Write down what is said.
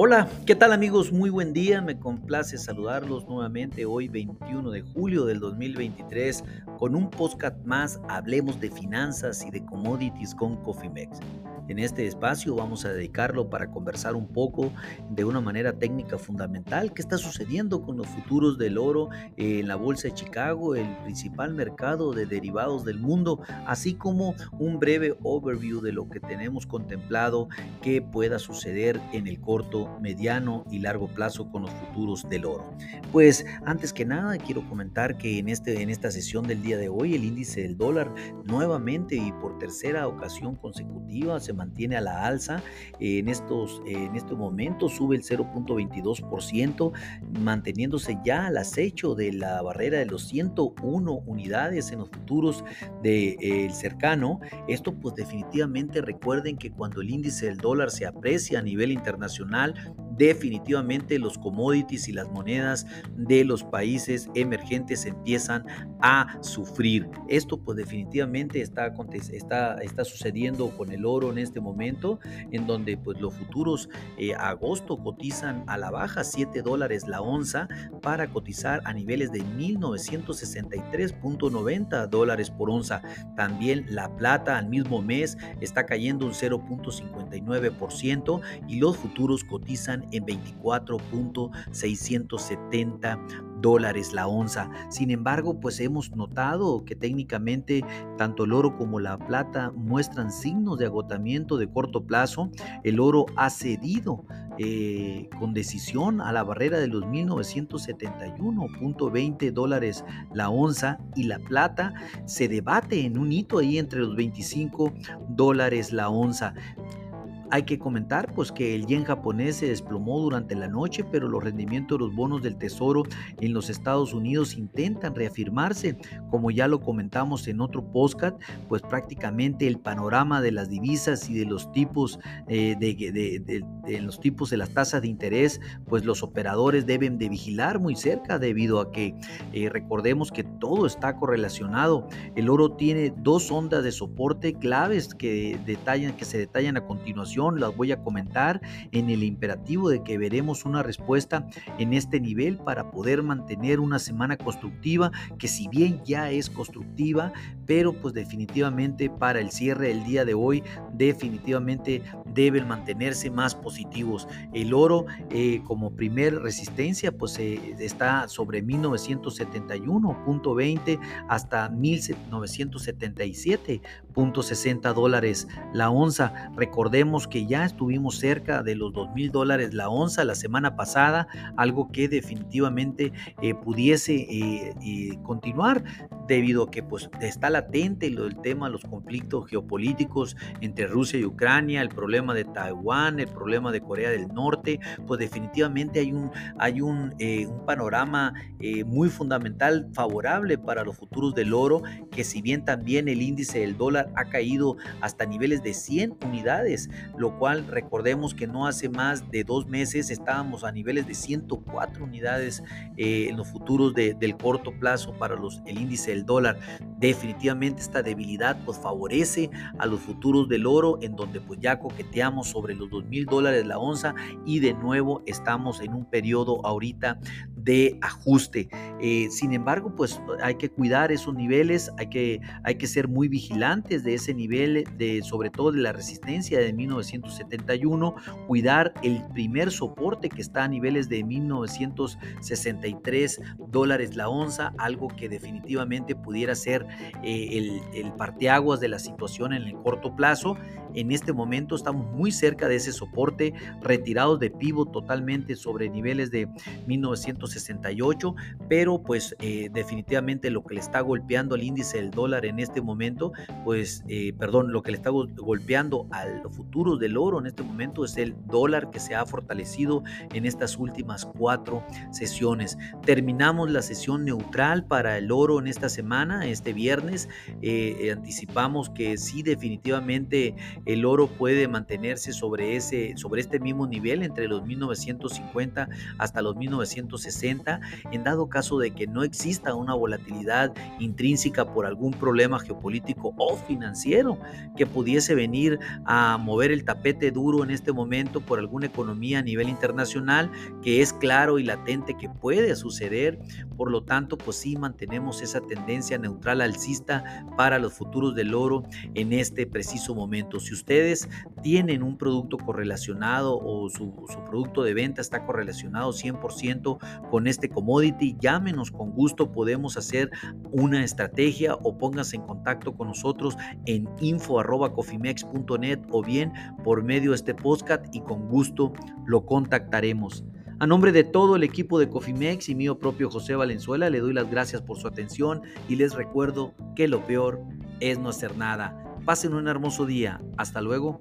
Hola, ¿qué tal amigos? Muy buen día, me complace saludarlos nuevamente hoy 21 de julio del 2023 con un podcast más, hablemos de finanzas y de commodities con Cofimex. En este espacio vamos a dedicarlo para conversar un poco de una manera técnica fundamental qué está sucediendo con los futuros del oro en la Bolsa de Chicago, el principal mercado de derivados del mundo, así como un breve overview de lo que tenemos contemplado que pueda suceder en el corto, mediano y largo plazo con los futuros del oro. Pues antes que nada quiero comentar que en, este, en esta sesión del día de hoy el índice del dólar nuevamente y por tercera ocasión consecutiva se mantiene a la alza. En estos, en momentos sube el 0.22%, manteniéndose ya al acecho de la barrera de los 101 unidades en los futuros del de, cercano. Esto pues definitivamente recuerden que cuando el índice del dólar se aprecia a nivel internacional, definitivamente los commodities y las monedas de los países emergentes empiezan a sufrir. Esto pues definitivamente está, sucediendo con el oro en este momento, en donde pues los futuros eh, agosto cotizan a la baja 7 dólares la onza para cotizar a niveles de 1963.90 dólares por onza. También la plata al mismo mes está cayendo un 0.59% y los futuros cotizan en 24.670 dólares la onza. Sin embargo, pues hemos notado que técnicamente tanto el oro como la plata muestran signos de agotamiento de corto plazo. El oro ha cedido eh, con decisión a la barrera de los 1971.20 dólares la onza y la plata se debate en un hito ahí entre los 25 dólares la onza. Hay que comentar pues que el yen japonés se desplomó durante la noche, pero los rendimientos de los bonos del tesoro en los Estados Unidos intentan reafirmarse. Como ya lo comentamos en otro podcast, pues prácticamente el panorama de las divisas y de los tipos eh, de, los tipos de las tasas de interés, pues los operadores deben de vigilar muy cerca debido a que eh, recordemos que todo está correlacionado. El oro tiene dos ondas de soporte claves que detallan que se detallan a continuación las voy a comentar en el imperativo de que veremos una respuesta en este nivel para poder mantener una semana constructiva que si bien ya es constructiva, pero pues definitivamente para el cierre del día de hoy definitivamente deben mantenerse más positivos. El oro eh, como primer resistencia pues eh, está sobre 1971.20 hasta 1977.60 dólares la onza. Recordemos que ya estuvimos cerca de los 2 mil dólares la onza la semana pasada, algo que definitivamente eh, pudiese continuar debido a que pues está latente lo del tema, los conflictos geopolíticos entre Rusia y Ucrania, el problema de Taiwán, el problema de Corea del Norte, pues definitivamente hay un, hay un, un panorama muy fundamental favorable para los futuros del oro, que si bien también el índice del dólar ha caído hasta niveles de 100 unidades, lo cual recordemos que no hace más de dos meses estábamos a niveles de 104 unidades eh, en los futuros del corto plazo para los, el índice del dólar. Definitivamente esta debilidad pues favorece a los futuros del oro en donde pues ya coqueteamos sobre los 2 mil dólares la onza y de nuevo estamos en un periodo ahorita de ajuste. Eh, sin embargo, pues hay que cuidar esos niveles, hay que, hay que ser muy vigilantes de ese nivel, de, sobre todo de la resistencia de 1971, cuidar el primer soporte que está a niveles de 1963 dólares la onza, algo que definitivamente pudiera ser eh, el, el parteaguas de la situación en el corto plazo. En este momento estamos muy cerca de ese soporte, retirados de pivot totalmente sobre niveles de 1968, pero pues eh, definitivamente lo que le está golpeando al índice del dólar en este momento, pues eh, perdón, lo que le está golpeando a los futuros del oro en este momento es el dólar que se ha fortalecido en estas últimas cuatro sesiones. Terminamos la sesión neutral para el oro en esta semana, este viernes. Eh, anticipamos que sí, definitivamente el oro puede mantenerse sobre, ese, sobre este mismo nivel entre los 1950 hasta los 1960 presenta en dado caso de que no exista una volatilidad intrínseca por algún problema geopolítico o financiero que pudiese venir a mover el tapete duro en este momento por alguna economía a nivel internacional que es claro y latente que puede suceder. Por lo tanto, pues sí mantenemos esa tendencia neutral alcista para los futuros del oro en este preciso momento. Si ustedes tienen un producto correlacionado o su, su producto de venta está correlacionado 100% con este commodity, llámenos con gusto, podemos hacer una estrategia o pónganse en contacto con nosotros en info.cofimex.net o bien por medio de este podcast y con gusto lo contactaremos. A nombre de todo el equipo de Cofimex y mío propio José Valenzuela, le doy las gracias por su atención y les recuerdo que lo peor es no hacer nada. Pasen un hermoso día. Hasta luego.